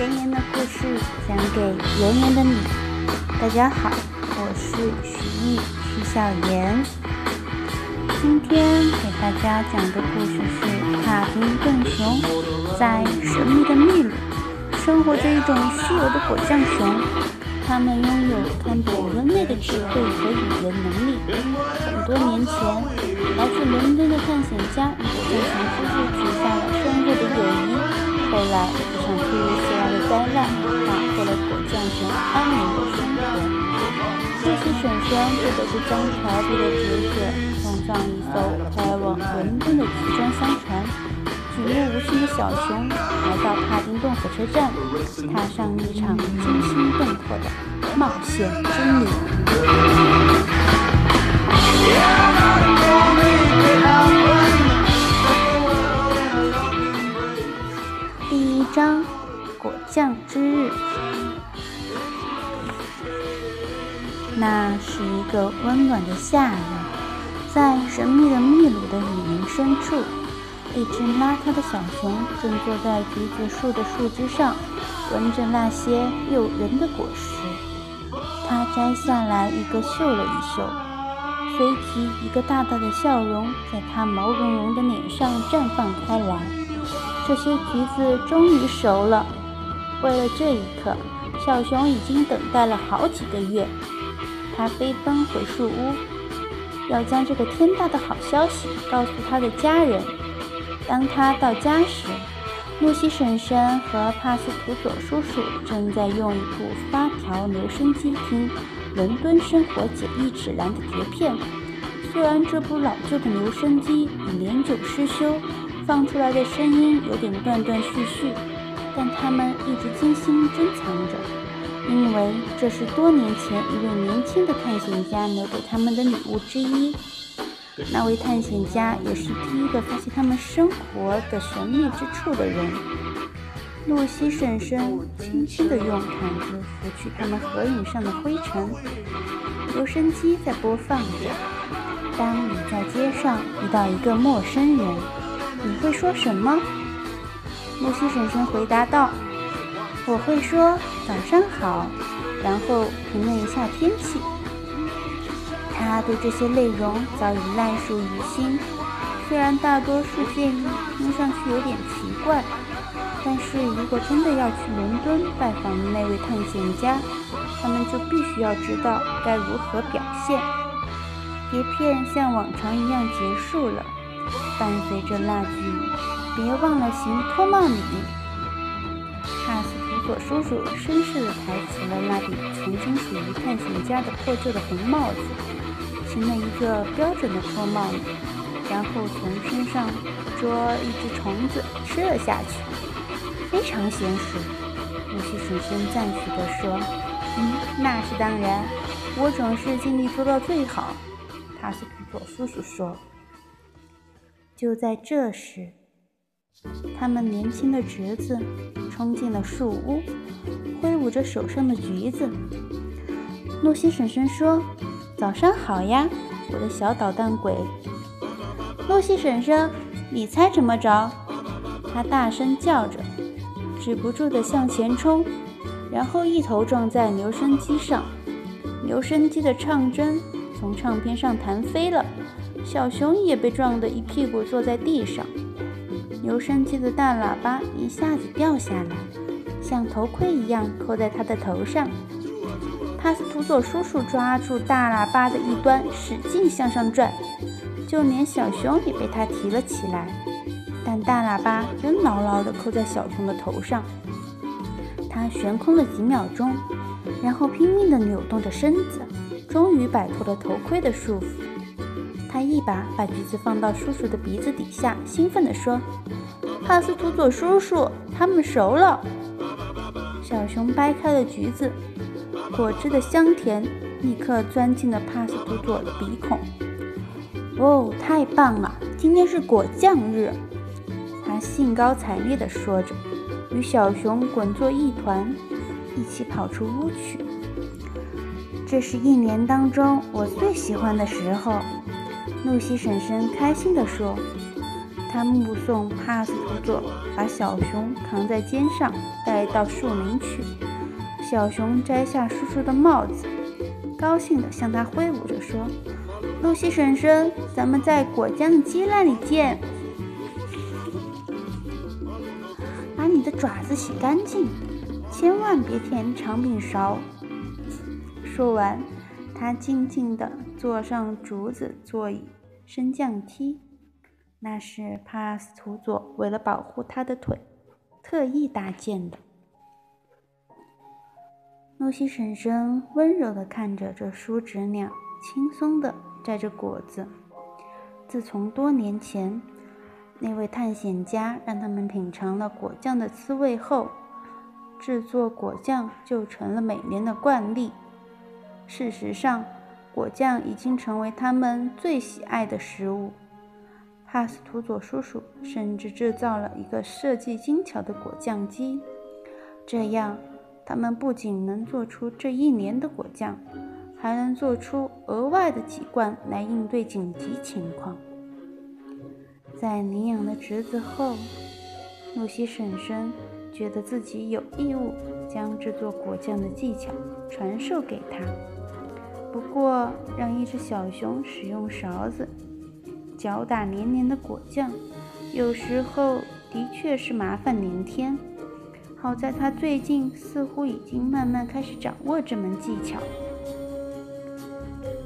甜言的故事讲给圆圆的你。大家好，我是徐艺徐小妍。今天给大家讲的故事是帕丁顿熊在神秘的秘鲁生活着一种稀有的果酱熊，它们拥有看懂人类的智慧和语言能力。很多年前，来自伦敦的探险家与果酱熊夫妇结下了深厚的友谊。来，一场突如其来的灾难打破了果酱熊安宁的生活。露西婶婶不得不将调皮的侄子送上一艘开往伦敦的集装箱船。举目无亲的小熊来到帕丁顿火车站，踏上一场惊心动魄的冒险之旅。那是一个温暖的夏日，在神秘的秘鲁的雨林深处，一只邋遢的小熊正坐在橘子树的树枝上，闻着那些诱人的果实。它摘下来一个嗅了一嗅，随即一个大大的笑容在它毛茸茸的脸上绽放开来。这些橘子终于熟了。为了这一刻，小熊已经等待了好几个月。他飞奔回树屋，要将这个天大的好消息告诉他的家人。当他到家时，露西婶婶和帕斯图佐叔叔正在用一部发条留声机听《伦敦生活简易指南》的碟片。虽然这部老旧的留声机已年久失修。放出来的声音有点断断续续，但他们一直精心珍藏着，因为这是多年前一位年轻的探险家留给他们的礼物之一。那位探险家也是第一个发现他们生活的神秘之处的人。露西婶婶轻轻地用毯子拂去他们合影上的灰尘。留声机在播放着：“当你在街上遇到一个陌生人。”你会说什么？露西婶婶回答道：“我会说早上好，然后评论一下天气。”他对这些内容早已烂熟于心。虽然大多数建议听上去有点奇怪，但是如果真的要去伦敦拜访那位探险家，他们就必须要知道该如何表现。碟片像往常一样结束了。伴随着那句“别忘了行脱帽礼”，帕斯图索叔叔绅士地抬起了那顶曾经属于探险家的破旧的红帽子，成了一个标准的脱帽礼，然后从身上捉一只虫子吃了下去，非常娴熟。露西婶婶赞许地说：“嗯，那是当然，我总是尽力做到最好。”帕斯图索叔叔说。就在这时，他们年轻的侄子冲进了树屋，挥舞着手上的橘子。露西婶婶说：“早上好呀，我的小捣蛋鬼。”露西婶婶，你猜怎么着？他大声叫着，止不住地向前冲，然后一头撞在留声机上，留声机的唱针从唱片上弹飞了。小熊也被撞得一屁股坐在地上，留声机的大喇叭一下子掉下来，像头盔一样扣在他的头上。帕斯图佐叔叔抓住大喇叭的一端，使劲向上拽，就连小熊也被他提了起来。但大喇叭仍牢牢地扣在小熊的头上。他悬空了几秒钟，然后拼命地扭动着身子，终于摆脱了头盔的束缚。他一把把橘子放到叔叔的鼻子底下，兴奋地说：“帕斯图佐叔叔，它们熟了。”小熊掰开了橘子，果汁的香甜立刻钻进了帕斯图佐的鼻孔。哦，太棒了！今天是果酱日，他兴高采烈地说着，与小熊滚作一团，一起跑出屋去。这是一年当中我最喜欢的时候。露西婶婶开心地说：“她目送帕斯图佐把小熊扛在肩上带到树林去。小熊摘下叔叔的帽子，高兴地向他挥舞着说：“露西婶婶，咱们在果酱鸡那里见。把你的爪子洗干净，千万别舔长柄勺。”说完，他静静地坐上竹子座椅升降梯。那是帕斯图佐为了保护他的腿，特意搭建的。露西婶婶温柔地看着这叔侄俩，轻松地摘着果子。自从多年前那位探险家让他们品尝了果酱的滋味后，制作果酱就成了每年的惯例。事实上，果酱已经成为他们最喜爱的食物。帕斯图佐叔叔甚至制造了一个设计精巧的果酱机，这样他们不仅能做出这一年的果酱，还能做出额外的几罐来应对紧急情况。在领养了侄子后，露西婶婶觉得自己有义务将制作果酱的技巧传授给他。不过，让一只小熊使用勺子。搅打黏黏的果酱，有时候的确是麻烦连天。好在他最近似乎已经慢慢开始掌握这门技巧。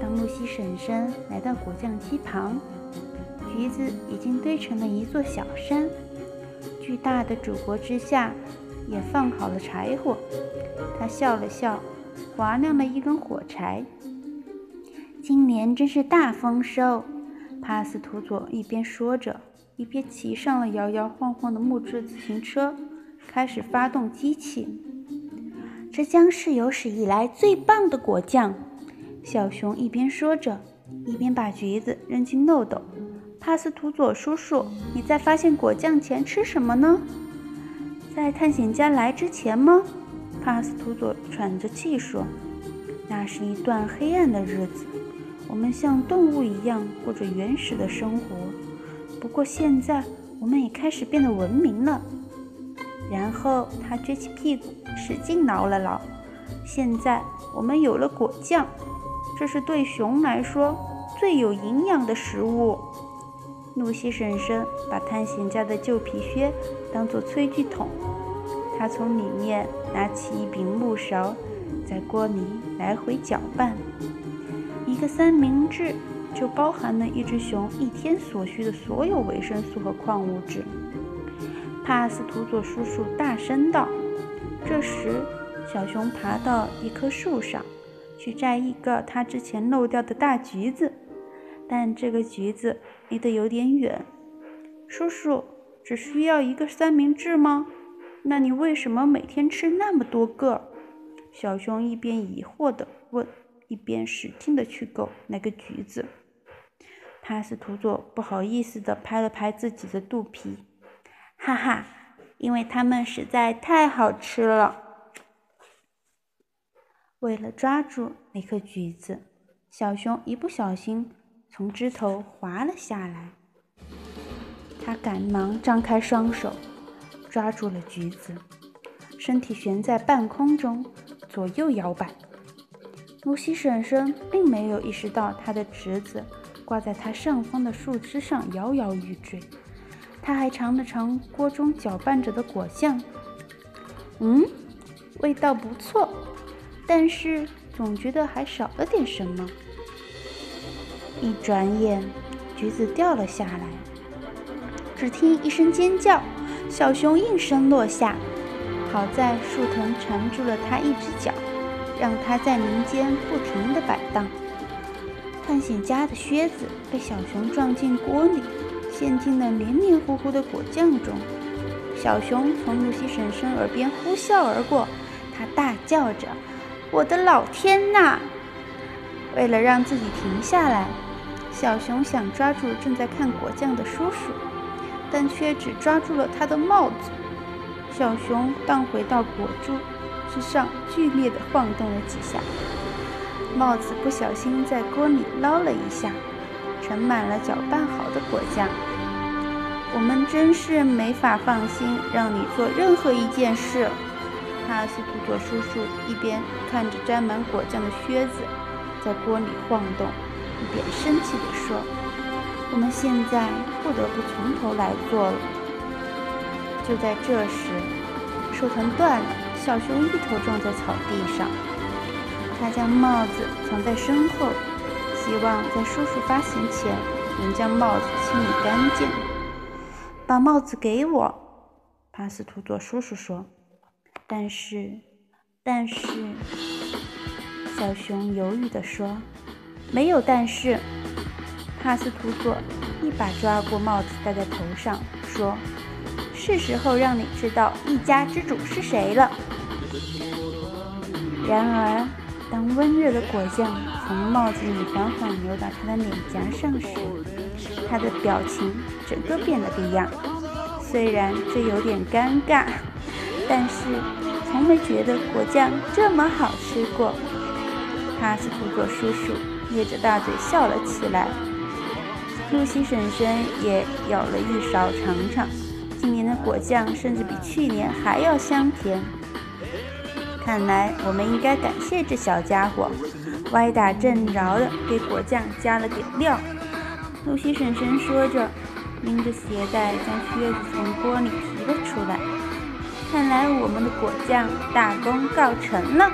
当露西婶婶来到果酱机旁，橘子已经堆成了一座小山，巨大的主锅之下也放好了柴火。她笑了笑，划亮了一根火柴。今年真是大丰收。帕斯图佐一边说着，一边骑上了摇摇晃晃的木质自行车，开始发动机器。这将是有史以来最棒的果酱！小熊一边说着，一边把橘子扔进漏斗。帕斯图佐叔叔，你在发现果酱前吃什么呢？在探险家来之前吗？帕斯图佐喘着气说：“那是一段黑暗的日子。”我们像动物一样过着原始的生活，不过现在我们也开始变得文明了。然后他撅起屁股，使劲挠了挠。现在我们有了果酱，这是对熊来说最有营养的食物。露西婶婶把探险家的旧皮靴当做炊具桶，他从里面拿起一柄木勺，在锅里来回搅拌。一个三明治就包含了一只熊一天所需的所有维生素和矿物质。帕斯图佐叔叔大声道。这时，小熊爬到一棵树上，去摘一个他之前漏掉的大橘子，但这个橘子离得有点远。叔叔，只需要一个三明治吗？那你为什么每天吃那么多个？小熊一边疑惑地问。一边使劲的去够那个橘子，帕斯图佐不好意思的拍了拍自己的肚皮，哈哈，因为它们实在太好吃了。为了抓住那颗橘子，小熊一不小心从枝头滑了下来。他赶忙张开双手，抓住了橘子，身体悬在半空中，左右摇摆。露西婶婶并没有意识到她的侄子挂在她上方的树枝上摇摇欲坠。她还尝了尝锅中搅拌着的果酱，嗯，味道不错，但是总觉得还少了点什么。一转眼，橘子掉了下来，只听一声尖叫，小熊应声落下。好在树藤缠住了它一只脚。让它在林间不停地摆荡。探险家的靴子被小熊撞进锅里，陷进了黏黏糊糊的果酱中。小熊从露西婶婶耳边呼啸而过，它大叫着：“我的老天呐！”为了让自己停下来，小熊想抓住正在看果酱的叔叔，但却只抓住了他的帽子。小熊荡回到果珠。之上剧烈地晃动了几下，帽子不小心在锅里捞了一下，盛满了搅拌好的果酱。我们真是没法放心让你做任何一件事。哈斯图佐叔叔一边看着沾满果酱的靴子在锅里晃动，一边生气地说：“我们现在不得不从头来做了。”就在这时，树藤断了，小熊一头撞在草地上。他将帽子藏在身后，希望在叔叔发现前能将帽子清理干净。把帽子给我，帕斯图佐叔叔说。但是，但是，小熊犹豫地说：“没有但是。”帕斯图佐一把抓过帽子戴在头上，说：“是时候让你知道一家之主是谁了。”然而，当温热的果酱从帽子里缓缓流到他的脸颊上时，他的表情整个变了个样。虽然这有点尴尬，但是从没觉得果酱这么好吃过。哈斯图佐叔叔咧着大嘴笑了起来，露西婶婶也舀了一勺尝尝。今年的果酱甚至比去年还要香甜。看来我们应该感谢这小家伙，歪打正着的给果酱加了点料。露西婶婶说着。拎着鞋带将靴子从锅里提了出来，看来我们的果酱大功告成了。